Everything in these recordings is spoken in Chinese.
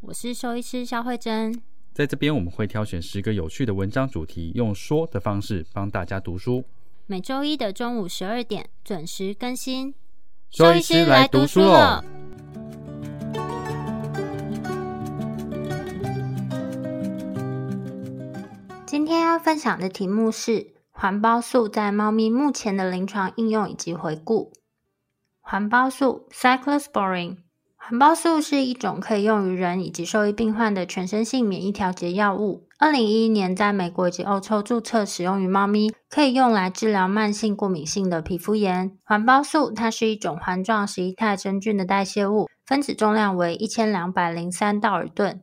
我是兽医师肖慧珍。在这边我们会挑选十个有趣的文章主题，用说的方式帮大家读书。每周一的中午十二点准时更新。兽医师来读书了。今天要分享的题目是环孢素在猫咪目前的临床应用以及回顾。环孢素 （Cyclosporin） 环孢素是一种可以用于人以及兽医病患的全身性免疫调节药物。二零一一年在美国以及欧洲注册使用于猫咪，可以用来治疗慢性过敏性的皮肤炎。环孢素它是一种环状十一肽真菌的代谢物，分子重量为一千两百零三道尔顿。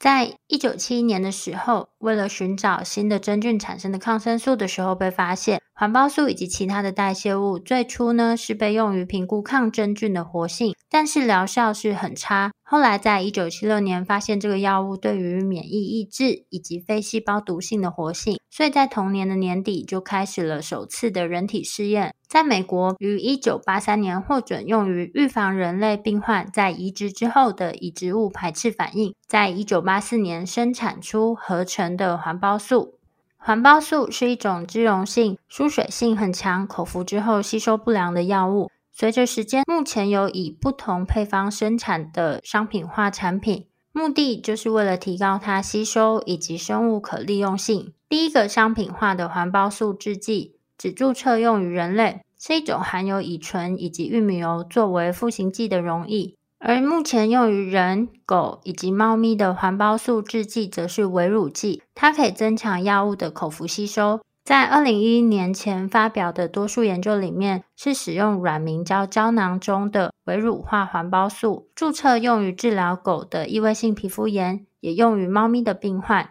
在一九七一年的时候，为了寻找新的真菌产生的抗生素的时候，被发现环孢素以及其他的代谢物最初呢是被用于评估抗真菌的活性，但是疗效是很差。后来在一九七六年发现这个药物对于免疫抑制以及非细胞毒性的活性，所以在同年的年底就开始了首次的人体试验。在美国于一九八三年获准用于预防人类病患在移植之后的移植物排斥反应。在一九八四年生产出合成的环孢素。环孢素是一种脂溶性、疏水性很强、口服之后吸收不良的药物。随着时间，目前有以不同配方生产的商品化产品，目的就是为了提高它吸收以及生物可利用性。第一个商品化的环孢素制剂。只注册用于人类，是一种含有乙醇以及玉米油作为赋形剂的溶液。而目前用于人、狗以及猫咪的环孢素制剂，则是微乳剂，它可以增强药物的口服吸收。在二零一一年前发表的多数研究里面，是使用软明胶胶囊中的微乳化环孢素，注册用于治疗狗的异位性皮肤炎，也用于猫咪的病患。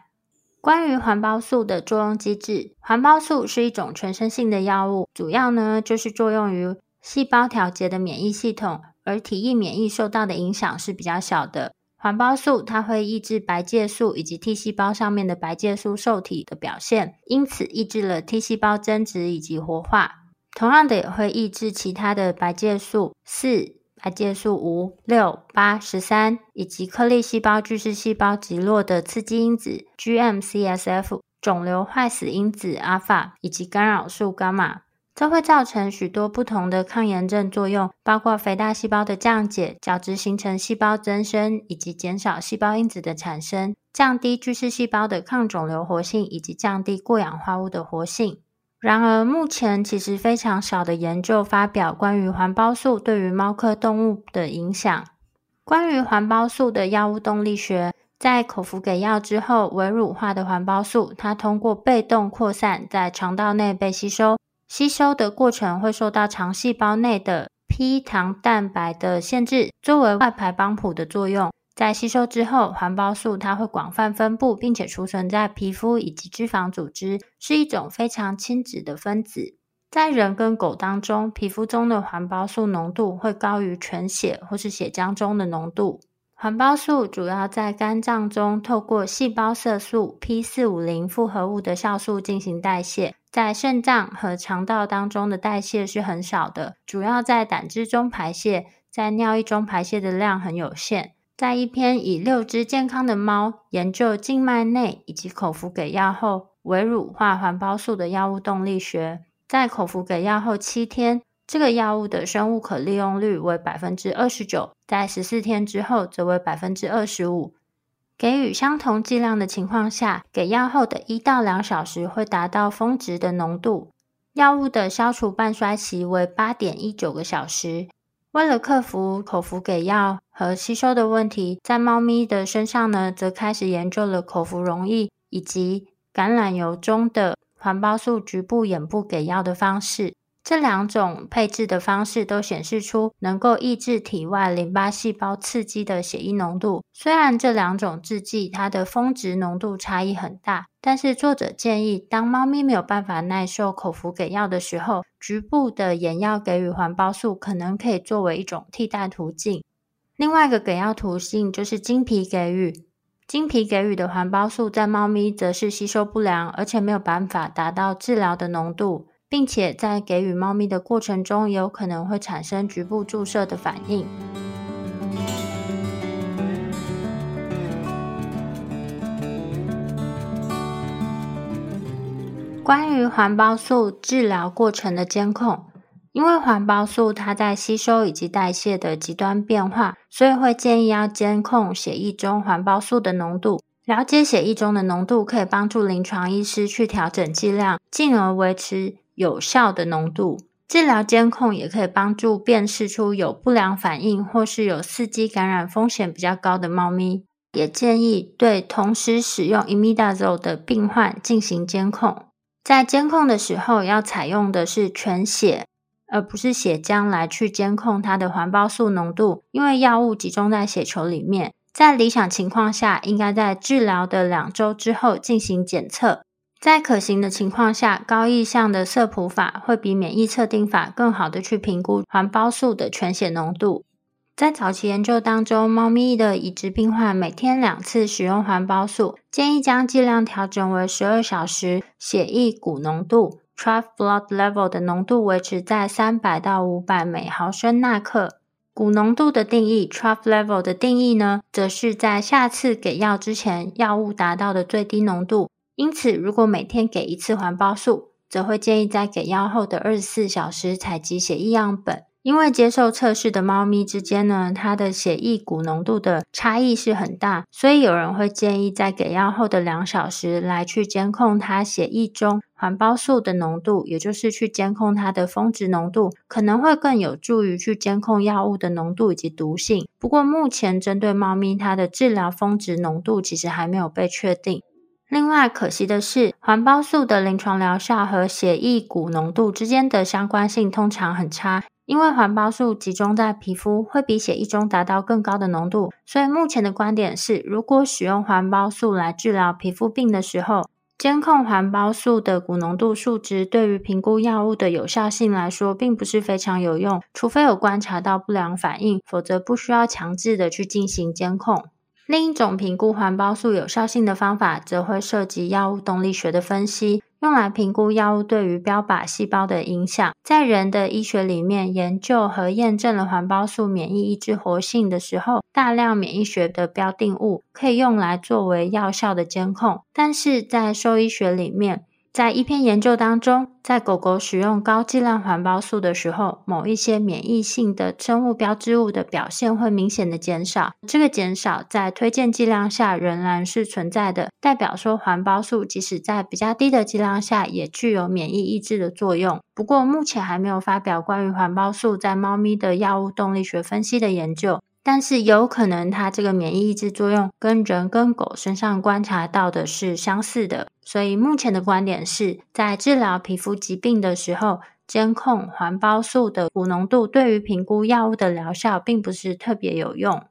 关于环孢素的作用机制，环孢素是一种全身性的药物，主要呢就是作用于细胞调节的免疫系统，而体液免疫受到的影响是比较小的。环孢素它会抑制白介素以及 T 细胞上面的白介素受体的表现，因此抑制了 T 细胞增殖以及活化。同样的，也会抑制其他的白介素四。白介素五、六、八、十三，以及颗粒细胞、巨噬细胞极弱的刺激因子 GM-CSF、肿瘤坏死因子阿法以及干扰素伽马，这会造成许多不同的抗炎症作用，包括肥大细胞的降解、角质形成细胞增生以及减少细胞因子的产生，降低巨噬细胞的抗肿瘤活性以及降低过氧化物的活性。然而，目前其实非常少的研究发表关于环孢素对于猫科动物的影响。关于环孢素的药物动力学，在口服给药之后，微乳化的环孢素它通过被动扩散在肠道内被吸收，吸收的过程会受到肠细胞内的 P 糖蛋白的限制，作为外排帮谱的作用。在吸收之后，环孢素它会广泛分布，并且储存在皮肤以及脂肪组织，是一种非常亲脂的分子。在人跟狗当中，皮肤中的环孢素浓度会高于全血或是血浆中的浓度。环孢素主要在肝脏中透过细胞色素 P 四五零复合物的酵素进行代谢，在肾脏和肠道当中的代谢是很少的，主要在胆汁中排泄，在尿液中排泄的量很有限。在一篇以六只健康的猫研究静脉内以及口服给药后微乳化环孢素的药物动力学，在口服给药后七天，这个药物的生物可利用率为百分之二十九，在十四天之后则为百分之二十五。给予相同剂量的情况下，给药后的一到两小时会达到峰值的浓度，药物的消除半衰期为八点一九个小时。为了克服口服给药和吸收的问题，在猫咪的身上呢，则开始研究了口服溶液以及橄榄油中的环孢素局部眼部给药的方式。这两种配置的方式都显示出能够抑制体外淋巴细胞刺激的血液浓度。虽然这两种制剂它的峰值浓度差异很大，但是作者建议，当猫咪没有办法耐受口服给药的时候，局部的眼药给予环孢素可能可以作为一种替代途径。另外一个给药途径就是经皮给予。经皮给予的环孢素在猫咪则是吸收不良，而且没有办法达到治疗的浓度。并且在给予猫咪的过程中，也有可能会产生局部注射的反应。关于环孢素治疗过程的监控，因为环孢素它在吸收以及代谢的极端变化，所以会建议要监控血液中环孢素的浓度。了解血液中的浓度，可以帮助临床医师去调整剂量，进而维持。有效的浓度治疗监控也可以帮助辨识出有不良反应或是有伺机感染风险比较高的猫咪。也建议对同时使用 imidazole 的病患进行监控。在监控的时候，要采用的是全血，而不是血浆来去监控它的环孢素浓度，因为药物集中在血球里面。在理想情况下，应该在治疗的两周之后进行检测。在可行的情况下，高意向的色谱法会比免疫测定法更好的去评估环孢素的全血浓度。在早期研究当中，猫咪的已知病患每天两次使用环孢素，建议将剂量调整为十二小时血液钴浓度 （trough blood level） 的浓度维持在三百到五百每毫升纳克。钴浓度的定义 （trough level） 的定义呢，则是在下次给药之前，药物达到的最低浓度。因此，如果每天给一次环孢素，则会建议在给药后的二十四小时采集血液样本。因为接受测试的猫咪之间呢，它的血液钴浓度的差异是很大，所以有人会建议在给药后的两小时来去监控它血液中环孢素的浓度，也就是去监控它的峰值浓度，可能会更有助于去监控药物的浓度以及毒性。不过，目前针对猫咪它的治疗峰值浓度其实还没有被确定。另外，可惜的是，环孢素的临床疗效和血液钴浓度之间的相关性通常很差，因为环孢素集中在皮肤会比血液中达到更高的浓度。所以，目前的观点是，如果使用环孢素来治疗皮肤病的时候，监控环孢素的钴浓度数值对于评估药物的有效性来说，并不是非常有用，除非有观察到不良反应，否则不需要强制的去进行监控。另一种评估环孢素有效性的方法，则会涉及药物动力学的分析，用来评估药物对于标靶细胞的影响。在人的医学里面，研究和验证了环孢素免疫抑制活性的时候，大量免疫学的标定物可以用来作为药效的监控。但是在兽医学里面，在一篇研究当中，在狗狗使用高剂量环孢素的时候，某一些免疫性的生物标志物的表现会明显的减少。这个减少在推荐剂量下仍然是存在的，代表说环孢素即使在比较低的剂量下也具有免疫抑制的作用。不过目前还没有发表关于环孢素在猫咪的药物动力学分析的研究。但是有可能，它这个免疫抑制作用跟人跟狗身上观察到的是相似的。所以目前的观点是在治疗皮肤疾病的时候，监控环孢素的钴浓度对于评估药物的疗效并不是特别有用。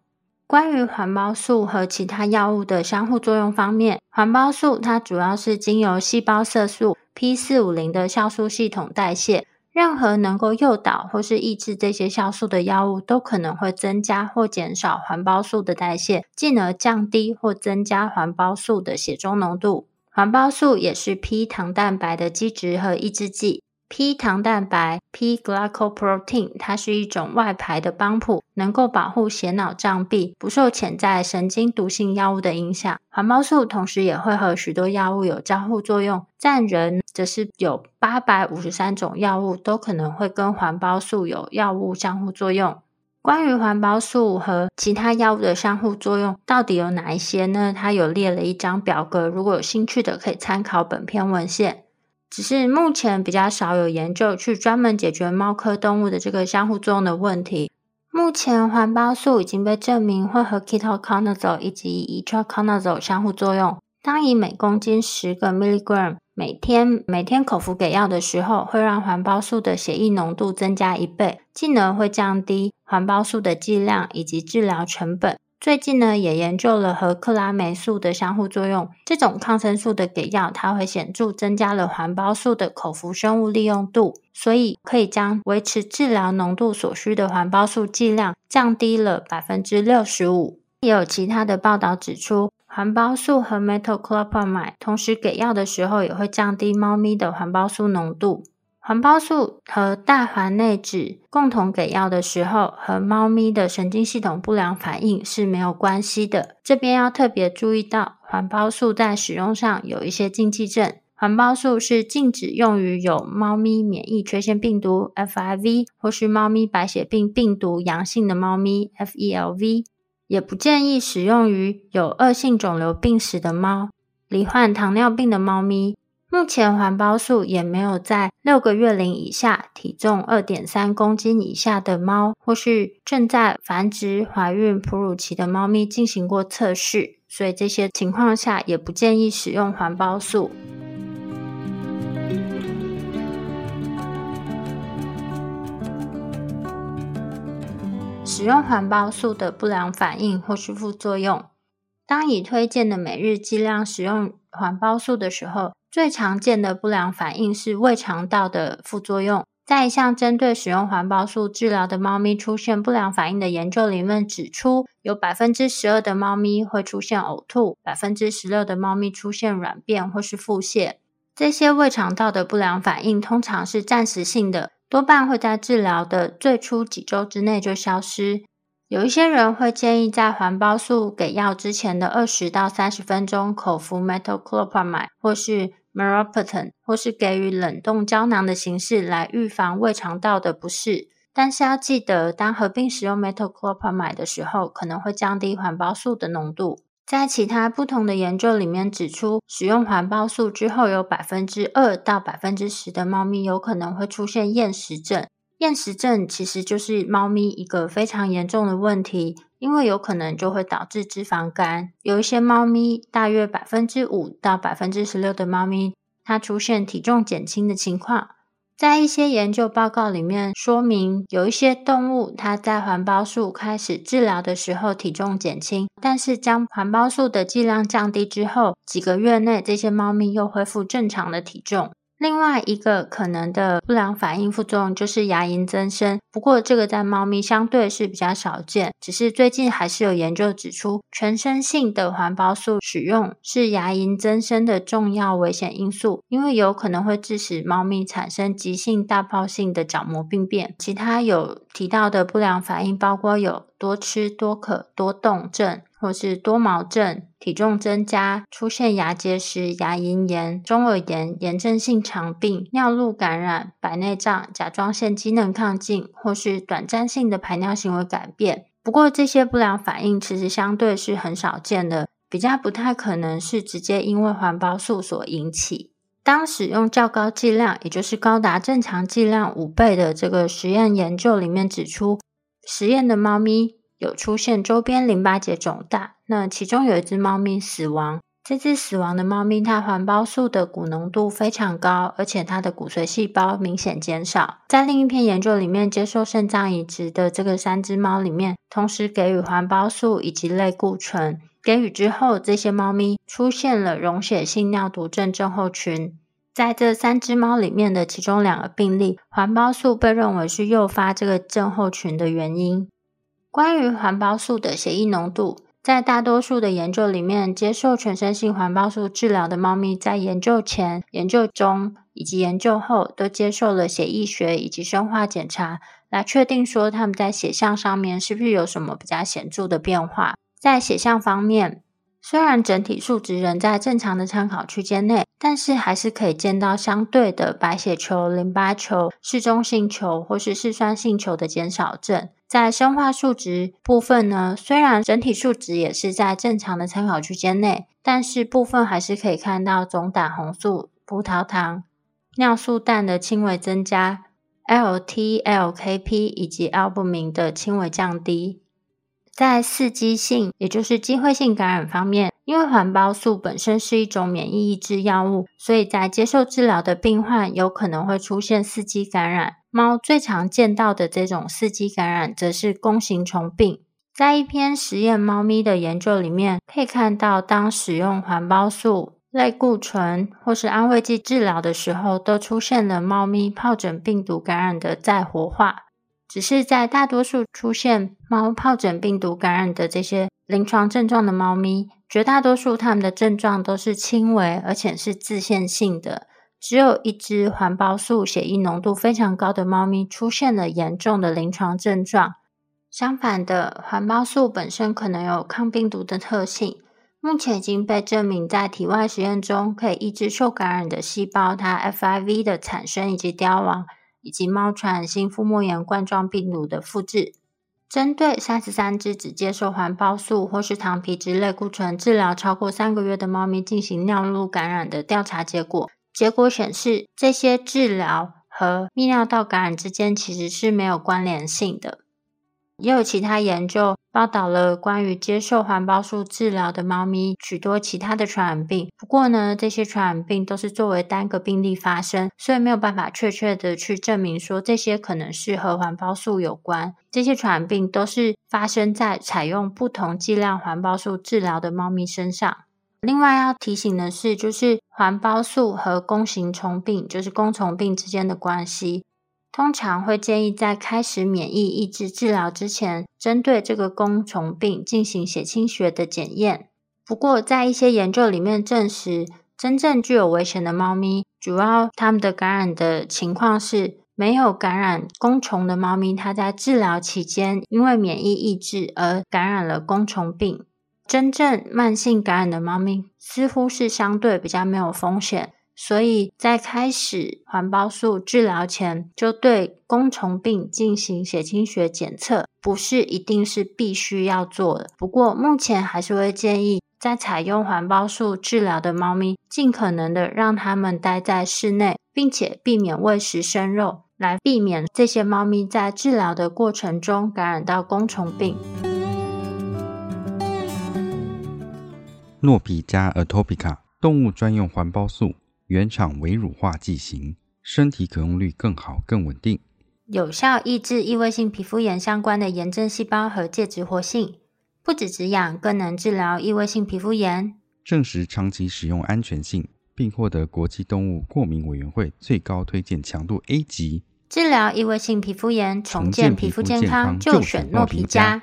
关于环孢素和其他药物的相互作用方面，环孢素它主要是经由细胞色素 P 四五零的酵素系统代谢。任何能够诱导或是抑制这些酵素的药物，都可能会增加或减少环孢素的代谢，进而降低或增加环孢素的血中浓度。环孢素也是 P 糖蛋白的基质和抑制剂。P 糖蛋白 （P glycoprotein） 它是一种外排的帮浦，能够保护血脑障壁不受潜在神经毒性药物的影响。环孢素同时也会和许多药物有交互作用，占人则是有八百五十三种药物都可能会跟环孢素有药物相互作用。关于环孢素和其他药物的相互作用到底有哪一些呢？它有列了一张表格，如果有兴趣的可以参考本篇文献。只是目前比较少有研究去专门解决猫科动物的这个相互作用的问题。目前环孢素已经被证明会和 ketoconazole 以及 itraconazole 相互作用。当以每公斤十个 milligram 每天每天口服给药的时候，会让环孢素的血液浓度增加一倍，进而会降低环孢素的剂量以及治疗成本。最近呢，也研究了和克拉霉素的相互作用。这种抗生素的给药，它会显著增加了环孢素的口服生物利用度，所以可以将维持治疗浓度所需的环孢素剂量降低了百分之六十五。也有其他的报道指出，环孢素和 metoclopramide 同时给药的时候，也会降低猫咪的环孢素浓度。环孢素和大环内酯共同给药的时候，和猫咪的神经系统不良反应是没有关系的。这边要特别注意到，环孢素在使用上有一些禁忌症。环孢素是禁止用于有猫咪免疫缺陷病毒 （FIV） 或是猫咪白血病病毒阳性的猫咪 （FELV），也不建议使用于有恶性肿瘤病史的猫、罹患糖尿病的猫咪。目前环孢素也没有在六个月龄以下、体重二点三公斤以下的猫，或是正在繁殖、怀孕、哺乳期的猫咪进行过测试，所以这些情况下也不建议使用环孢素。使用环孢素的不良反应或是副作用，当已推荐的每日剂量使用环孢素的时候。最常见的不良反应是胃肠道的副作用。在一项针对使用环孢素治疗的猫咪出现不良反应的研究里面指出，有百分之十二的猫咪会出现呕吐，百分之十六的猫咪出现软便或是腹泻。这些胃肠道的不良反应通常是暂时性的，多半会在治疗的最初几周之内就消失。有一些人会建议在环孢素给药之前的二十到三十分钟口服 metoclopramide 或是 Meropenem 或是给予冷冻胶囊的形式来预防胃肠道的不适，但是要记得，当合并使用 metoclopramide 的时候，可能会降低环孢素的浓度。在其他不同的研究里面指出，使用环孢素之后，有百分之二到百分之十的猫咪有可能会出现厌食症。厌食症其实就是猫咪一个非常严重的问题。因为有可能就会导致脂肪肝，有一些猫咪，大约百分之五到百分之十六的猫咪，它出现体重减轻的情况。在一些研究报告里面说明，有一些动物它在环孢素开始治疗的时候体重减轻，但是将环孢素的剂量降低之后，几个月内这些猫咪又恢复正常的体重。另外一个可能的不良反应副作用就是牙龈增生，不过这个在猫咪相对是比较少见。只是最近还是有研究指出，全身性的环孢素使用是牙龈增生的重要危险因素，因为有可能会致使猫咪产生急性大泡性的角膜病变。其他有提到的不良反应包括有多吃、多渴、多动症。或是多毛症、体重增加、出现牙结石、牙龈炎、中耳炎、炎症性肠病、尿路感染、白内障、甲状腺机能亢进，或是短暂性的排尿行为改变。不过，这些不良反应其实相对是很少见的，比较不太可能是直接因为环孢素所引起。当使用较高剂量，也就是高达正常剂量五倍的这个实验研究里面指出，实验的猫咪。有出现周边淋巴结肿大，那其中有一只猫咪死亡。这只死亡的猫咪，它环孢素的骨浓度非常高，而且它的骨髓细胞明显减少。在另一篇研究里面，接受肾脏移植的这个三只猫里面，同时给予环孢素以及类固醇，给予之后，这些猫咪出现了溶血性尿毒症症候群。在这三只猫里面的其中两个病例，环孢素被认为是诱发这个症候群的原因。关于环孢素的血液浓度，在大多数的研究里面，接受全身性环孢素治疗的猫咪，在研究前、研究中以及研究后，都接受了血液学以及生化检查，来确定说他们在血象上面是不是有什么比较显著的变化。在血象方面，虽然整体数值仍在正常的参考区间内，但是还是可以见到相对的白血球、淋巴球、嗜中性球或是嗜酸性球的减少症。在生化数值部分呢，虽然整体数值也是在正常的参考区间内，但是部分还是可以看到总胆红素、葡萄糖、尿素氮的轻微增加，LT、LKP 以及 albumin 的轻微降低。在刺激性，也就是机会性感染方面，因为环孢素本身是一种免疫抑制药物，所以在接受治疗的病患有可能会出现刺激感染。猫最常见到的这种伺机感染，则是弓形虫病。在一篇实验猫咪的研究里面，可以看到，当使用环孢素、类固醇或是安慰剂治疗的时候，都出现了猫咪疱疹病毒感染的再活化。只是在大多数出现猫疱疹病毒感染的这些临床症状的猫咪，绝大多数它们的症状都是轻微，而且是自限性的。只有一只环孢素血液浓度非常高的猫咪出现了严重的临床症状。相反的，环孢素本身可能有抗病毒的特性，目前已经被证明在体外实验中可以抑制受感染的细胞它 FIV 的产生以及凋亡。以及猫传染性腹膜炎冠状病毒的复制，针对三十三只只接受环孢素或是糖皮质类固醇治疗超过三个月的猫咪进行尿路感染的调查结果，结果显示这些治疗和泌尿道感染之间其实是没有关联性的。也有其他研究报道了关于接受环孢素治疗的猫咪许多其他的传染病，不过呢，这些传染病都是作为单个病例发生，所以没有办法确切的去证明说这些可能是和环孢素有关。这些传染病都是发生在采用不同剂量环孢素治疗的猫咪身上。另外要提醒的是，就是环孢素和弓形虫病，就是弓虫病之间的关系。通常会建议在开始免疫抑制治疗之前，针对这个弓虫病进行血清学的检验。不过，在一些研究里面证实，真正具有危险的猫咪，主要它们的感染的情况是没有感染弓虫的猫咪，它在治疗期间因为免疫抑制而感染了弓虫病。真正慢性感染的猫咪，似乎是相对比较没有风险。所以在开始环孢素治疗前，就对弓虫病进行血清学检测，不是一定是必须要做的。不过目前还是会建议，在采用环孢素治疗的猫咪，尽可能的让它们待在室内，并且避免喂食生肉，来避免这些猫咪在治疗的过程中感染到弓虫病。诺比加 atopica 动物专用环孢素。原厂微乳化剂型，身体可用率更好、更稳定，有效抑制异位性皮肤炎相关的炎症细胞和介质活性，不止止痒，更能治疗异位性皮肤炎。证实长期使用安全性，并获得国际动物过敏委员会最高推荐强度 A 级。治疗异位性皮肤炎，重建皮肤健康，就选诺皮佳。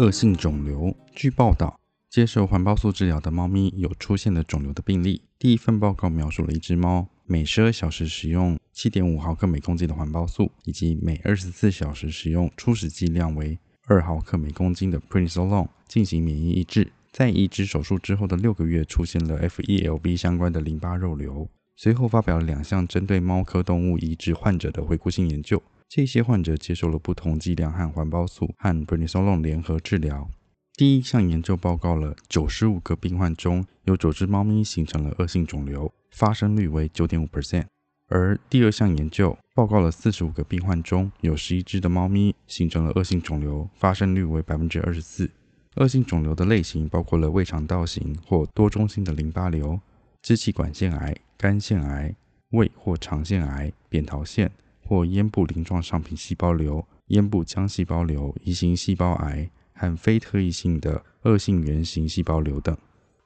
恶性肿瘤。据报道，接受环孢素治疗的猫咪有出现了肿瘤的病例。第一份报告描述了一只猫每十二小时使用七点五毫克每公斤的环孢素，以及每二十四小时使用初始剂量为二毫克每公斤的 prednisolone 进行免疫抑制。在移植手术之后的六个月，出现了 FELB 相关的淋巴肉瘤。随后发表了两项针对猫科动物移植患者的回顾性研究。这些患者接受了不同剂量和环孢素和 prednisolone 联合治疗。第一项研究报告了九十五个病患中有九只猫咪形成了恶性肿瘤，发生率为九点五 percent。而第二项研究报告了四十五个病患中有十一只的猫咪形成了恶性肿瘤，发生率为百分之二十四。恶性肿瘤的类型包括了胃肠道型或多中心的淋巴瘤、支气管腺癌、肝腺癌、胃或肠腺癌、扁桃腺。或咽部鳞状上皮细胞瘤、咽部浆细胞瘤、移行细胞癌和非特异性的恶性圆形细胞瘤等。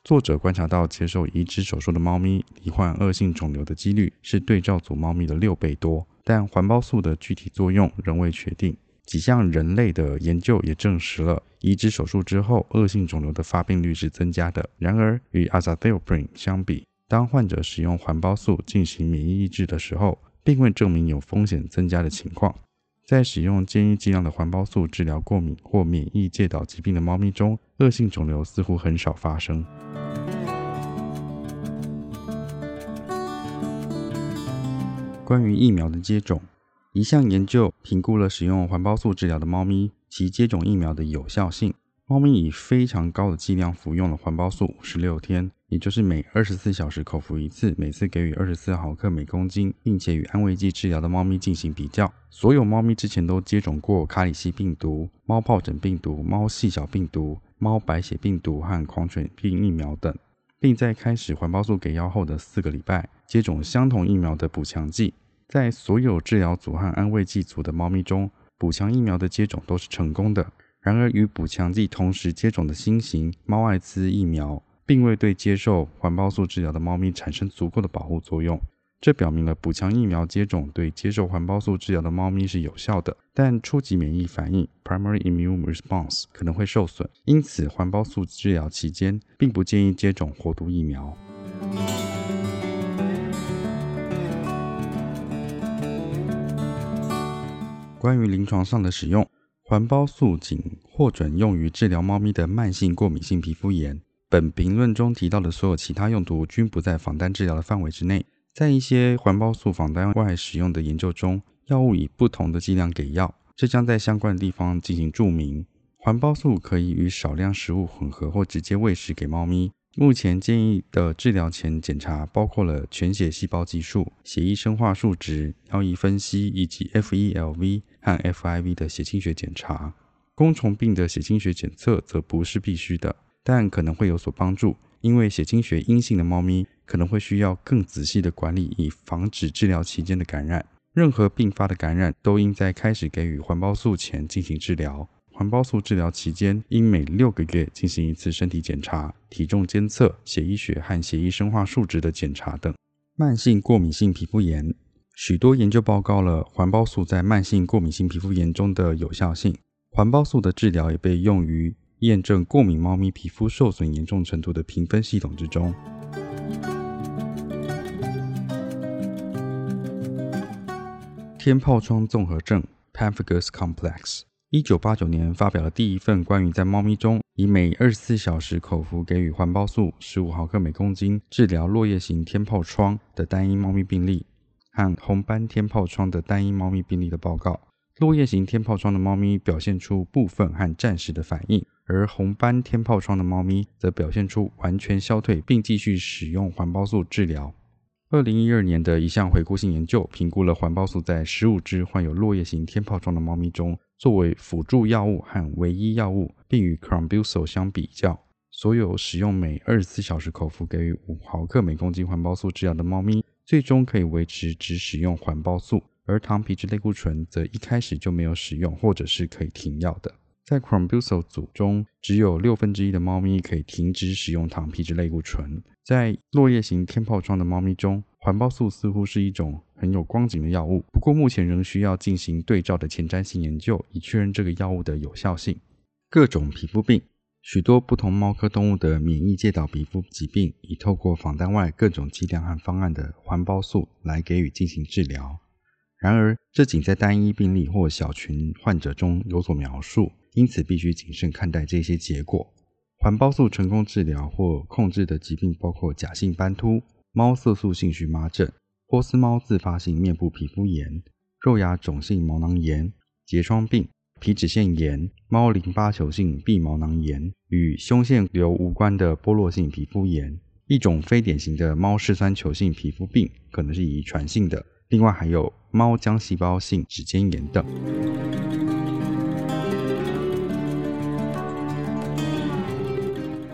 作者观察到，接受移植手术的猫咪罹患恶性肿瘤的几率是对照组猫咪的六倍多，但环孢素的具体作用仍未确定。几项人类的研究也证实了移植手术之后恶性肿瘤的发病率是增加的。然而，与 azathioprine 相比，当患者使用环孢素进行免疫抑制的时候，并未证明有风险增加的情况。在使用建议剂量的环孢素治疗过敏或免疫介导疾病的猫咪中，恶性肿瘤似乎很少发生。关于疫苗的接种，一项研究评估了使用环孢素治疗的猫咪其接种疫苗的有效性。猫咪以非常高的剂量服用了环孢素五十六天。也就是每二十四小时口服一次，每次给予二十四毫克每公斤，并且与安慰剂治疗的猫咪进行比较。所有猫咪之前都接种过卡里西病毒、猫疱疹病毒、猫细小病毒、猫白血病毒和狂犬病疫苗等，并在开始环孢素给药后的四个礼拜接种相同疫苗的补强剂。在所有治疗组和安慰剂组的猫咪中，补强疫苗的接种都是成功的。然而，与补强剂同时接种的新型猫艾滋疫苗，并未对接受环孢素治疗的猫咪产生足够的保护作用。这表明了补强疫苗接种对接受环孢素治疗的猫咪是有效的，但初级免疫反应 （primary immune response） 可能会受损。因此，环孢素治疗期间并不建议接种活毒疫苗。关于临床上的使用。环孢素仅获准用于治疗猫咪的慢性过敏性皮肤炎。本评论中提到的所有其他用途均不在仿单治疗的范围之内。在一些环孢素仿单外使用的研究中，药物以不同的剂量给药，这将在相关的地方进行注明。环孢素可以与少量食物混合或直接喂食给猫咪。目前建议的治疗前检查包括了全血细胞计数、血液生化数值、尿液分析以及 FELV 和 FIV 的血清学检查。弓虫病的血清学检测则不是必须的，但可能会有所帮助，因为血清学阴性的猫咪可能会需要更仔细的管理，以防止治疗期间的感染。任何并发的感染都应在开始给予环孢素前进行治疗。环孢素治疗期间，应每六个月进行一次身体检查、体重监测、血液学和血液生化数值的检查等。慢性过敏性皮肤炎，许多研究报告了环孢素在慢性过敏性皮肤炎中的有效性。环孢素的治疗也被用于验证过敏猫咪皮肤受损严重程度的评分系统之中。天疱疮综合症 p a m p h i g u s Complex）。一九八九年发表了第一份关于在猫咪中以每二十四小时口服给予环孢素十五毫克每公斤治疗落叶型天疱疮的单一猫咪病例和红斑天疱疮的单一猫咪病例的报告。落叶型天疱疮的猫咪表现出部分和暂时的反应，而红斑天疱疮的猫咪则表现出完全消退并继续使用环孢素治疗。二零一二年的一项回顾性研究评估了环孢素在十五只患有落叶型天疱疮的猫咪中。作为辅助药物和唯一药物，并与 c r o m b u s o 相比较，所有使用每二十四小时口服给予五毫克每公斤环孢素治疗的猫咪，最终可以维持只使用环孢素，而糖皮质类固醇则一开始就没有使用，或者是可以停药的。在 c r o m b u s o 组中，只有六分之一的猫咪可以停止使用糖皮质类固醇。在落叶型天疱疮的猫咪中，环孢素似乎是一种很有光景的药物，不过目前仍需要进行对照的前瞻性研究，以确认这个药物的有效性。各种皮肤病，许多不同猫科动物的免疫介导皮肤疾病，已透过仿单外各种剂量和方案的环孢素来给予进行治疗。然而，这仅在单一病例或小群患者中有所描述，因此必须谨慎看待这些结果。环孢素成功治疗或控制的疾病包括假性斑秃。猫色素性荨麻疹、波斯猫自发性面部皮肤炎、肉芽肿性毛囊炎、结疮病、皮脂腺炎、猫淋巴球性闭毛囊炎与胸腺瘤无关的剥落性皮肤炎，一种非典型的猫嗜酸球性皮肤病，可能是遗传性的。另外还有猫浆细胞性指尖炎等。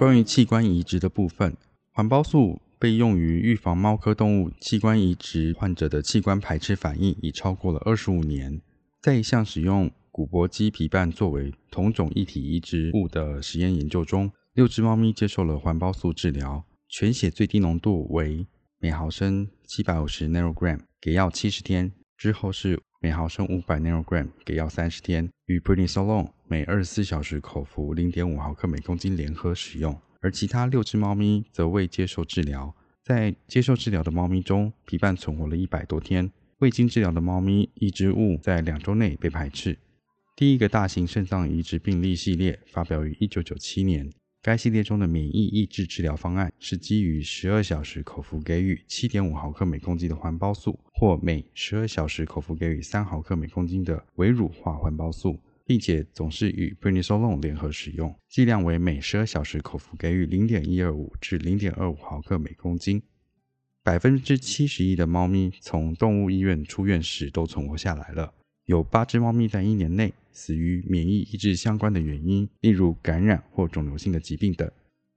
关于器官移植的部分，环孢素。被用于预防猫科动物器官移植患者的器官排斥反应已超过了二十五年。在一项使用古博鸡皮瓣作为同种异体移植物的实验研究中，六只猫咪接受了环孢素治疗，全血最低浓度为每毫升七百五十 nanogram，给药七十天，之后是每毫升五百 nanogram，给药三十天，与 prednisolone 每二十四小时口服零点五毫克每公斤联合使用。而其他六只猫咪则未接受治疗。在接受治疗的猫咪中，皮瓣存活了一百多天。未经治疗的猫咪移植物在两周内被排斥。第一个大型肾脏移植病例系列发表于1997年。该系列中的免疫抑制治疗方案是基于十二小时口服给予7.5毫克每公斤的环孢素，或每十二小时口服给予3毫克每公斤的微乳化环孢素。并且总是与 p r e n i s o l o n e 联合使用，剂量为每十二小时口服给予零点一二五至零点二五毫克每公斤。百分之七十一的猫咪从动物医院出院时都存活下来了。有八只猫咪在一年内死于免疫抑制相关的原因，例如感染或肿瘤性的疾病等。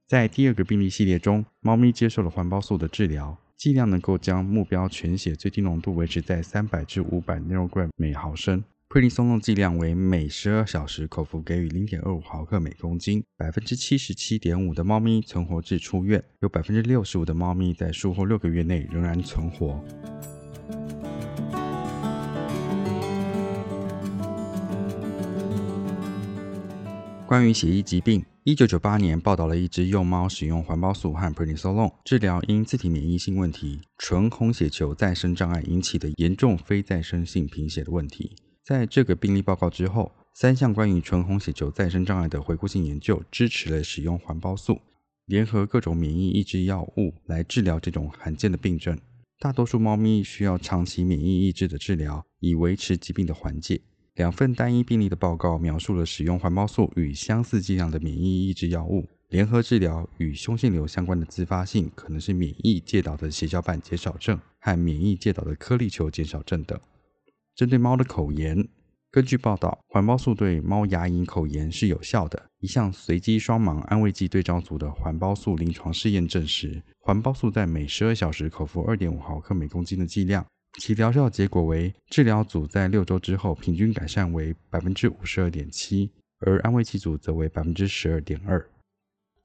在第二个病例系列中，猫咪接受了环孢素的治疗，剂量能够将目标全血最低浓度维持在三百至五百 nanogram 每毫升。P r e d n i s o l o n 剂量为每十二小时口服给予零点二五毫克每公斤。百分之七十七点五的猫咪存活至出院，有百分之六十五的猫咪在术后六个月内仍然存活。关于血液疾病，一九九八年报道了一只幼猫使用环孢素和 prednisolone 治疗因自体免疫性问题、纯红血球再生障碍引起的严重非再生性贫血的问题。在这个病例报告之后，三项关于纯红血球再生障碍的回顾性研究支持了使用环孢素联合各种免疫抑制药物来治疗这种罕见的病症。大多数猫咪需要长期免疫抑制的治疗，以维持疾病的缓解。两份单一病例的报告描述了使用环孢素与相似剂量的免疫抑制药物联合治疗与胸腺瘤相关的自发性可能是免疫介导的血小板减少症和免疫介导的颗粒球减少症等。针对猫的口炎，根据报道，环孢素对猫牙龈口炎是有效的。一项随机双盲安慰剂对照组的环孢素临床试验证实，环孢素在每十二小时口服二点五毫克每公斤的剂量，其疗效结果为治疗组在六周之后平均改善为百分之五十二点七，而安慰剂组则为百分之十二点二。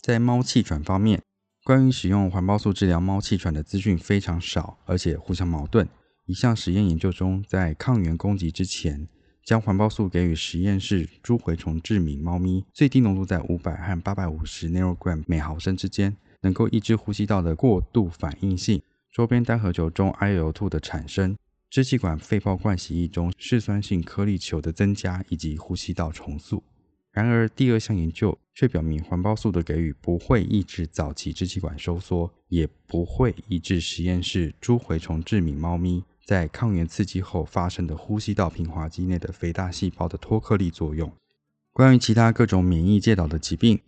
在猫气喘方面，关于使用环孢素治疗猫气喘的资讯非常少，而且互相矛盾。一项实验研究中，在抗原攻击之前，将环孢素给予实验室猪蛔虫致敏猫咪，最低浓度在五百和八百五十 nanogram 每毫升之间，能够抑制呼吸道的过度反应性、周边单核球中 IL-2 的产生、支气管肺泡灌洗液中嗜酸性颗粒球的增加以及呼吸道重塑。然而，第二项研究却表明，环孢素的给予不会抑制早期支气管收缩，也不会抑制实验室猪蛔虫致敏猫咪。在抗原刺激后发生的呼吸道平滑肌内的肥大细胞的脱颗粒作用。关于其他各种免疫介导的疾病，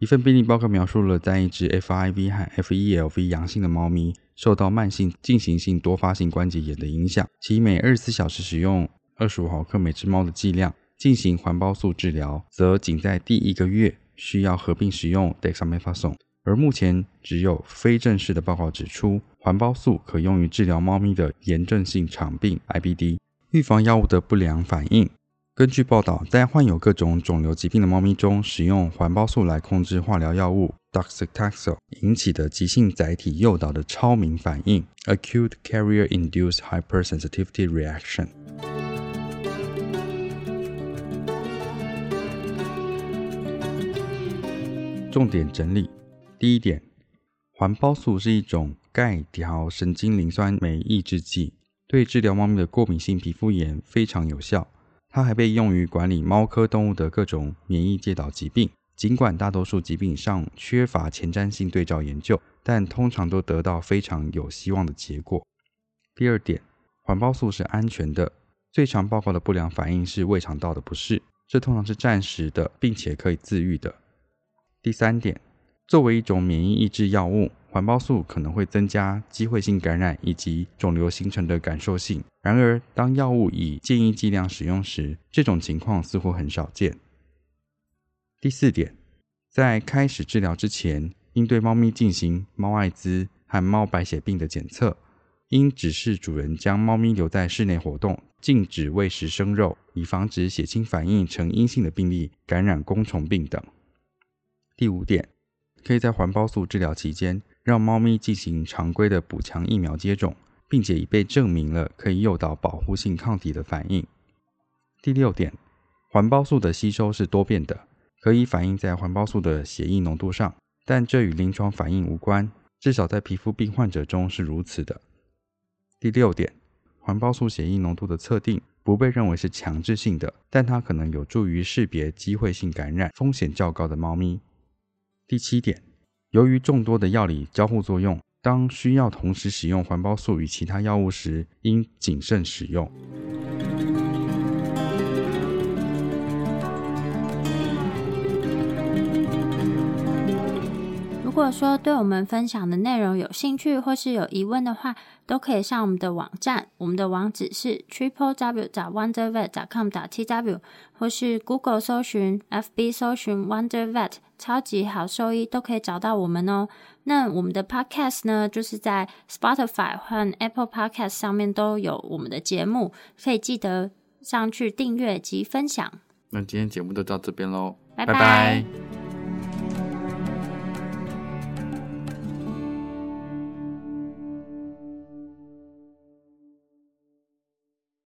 一份病例报告描述了在一只 FIV 和 FELV 阳性的猫咪受到慢性进行性多发性关节炎的影响，其每二十四小时使用二十五毫克每只猫的剂量进行环孢素治疗，则仅在第一个月需要合并使用 dexamethasone。而目前只有非正式的报告指出，环孢素可用于治疗猫咪的炎症性肠病 （IBD），预防药物的不良反应。根据报道，在患有各种肿瘤疾病的猫咪中，使用环孢素来控制化疗药物 docetaxel 引起的急性载体诱导的超敏反应 （acute carrier-induced hypersensitivity reaction）。重点整理。第一点，环孢素是一种钙调神经磷酸酶抑制剂，对治疗猫咪的过敏性皮肤炎非常有效。它还被用于管理猫科动物的各种免疫介导疾病。尽管大多数疾病上缺乏前瞻性对照研究，但通常都得到非常有希望的结果。第二点，环孢素是安全的。最常报告的不良反应是胃肠道的不适，这通常是暂时的，并且可以自愈的。第三点。作为一种免疫抑制药物，环孢素可能会增加机会性感染以及肿瘤形成的感受性。然而，当药物以建议剂量使用时，这种情况似乎很少见。第四点，在开始治疗之前，应对猫咪进行猫艾滋和猫白血病的检测，应指示主人将猫咪留在室内活动，禁止喂食生肉，以防止血清反应呈阴性的病例感染弓虫病等。第五点。可以在环孢素治疗期间，让猫咪进行常规的补强疫苗接种，并且已被证明了可以诱导保护性抗体的反应。第六点，环孢素的吸收是多变的，可以反映在环孢素的血液浓度上，但这与临床反应无关，至少在皮肤病患者中是如此的。第六点，环孢素血液浓度的测定不被认为是强制性的，但它可能有助于识别机会性感染风险较高的猫咪。第七点，由于众多的药理交互作用，当需要同时使用环孢素与其他药物时，应谨慎使用。如果说对我们分享的内容有兴趣或是有疑问的话，都可以上我们的网站，我们的网址是 triple w 打 wondervet. com 打 t w 或是 Google 搜寻、FB 搜寻 Wondervet。超级好收益，都可以找到我们哦。那我们的 Podcast 呢，就是在 Spotify 和 Apple Podcast 上面都有我们的节目，可以记得上去订阅及分享。那今天节目就到这边喽，拜拜拜